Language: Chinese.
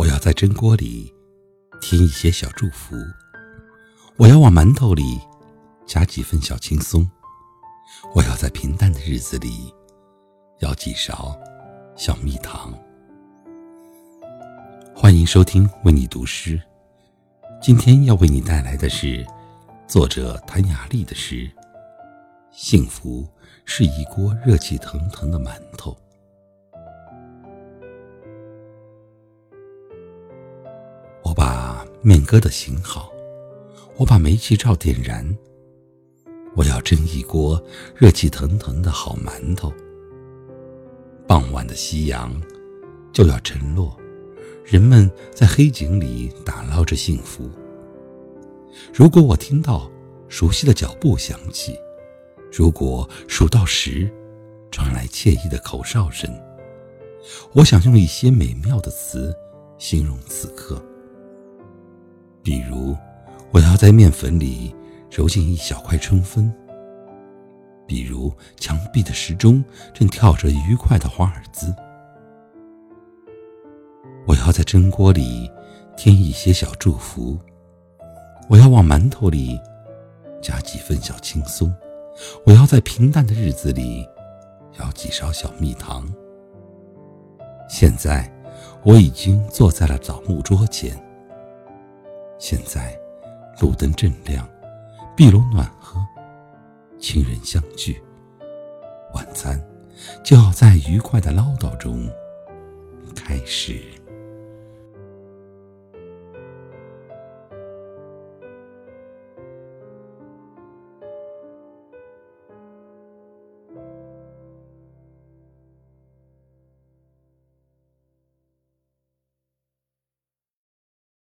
我要在蒸锅里添一些小祝福，我要往馒头里加几分小轻松，我要在平淡的日子里舀几勺小蜜糖。欢迎收听为你读诗，今天要为你带来的是作者谭雅丽的诗《幸福是一锅热气腾腾的馒头》。把面疙瘩醒好，我把煤气灶点燃。我要蒸一锅热气腾腾的好馒头。傍晚的夕阳就要沉落，人们在黑井里打捞着幸福。如果我听到熟悉的脚步响起，如果数到十，传来惬意的口哨声，我想用一些美妙的词形容此刻。比如，我要在面粉里揉进一小块春分；比如，墙壁的时钟正跳着愉快的华尔兹；我要在蒸锅里添一些小祝福；我要往馒头里加几分小轻松；我要在平淡的日子里舀几勺小蜜糖。现在，我已经坐在了枣木桌前。现在，路灯正亮，壁炉暖和，亲人相聚，晚餐就要在愉快的唠叨中开始。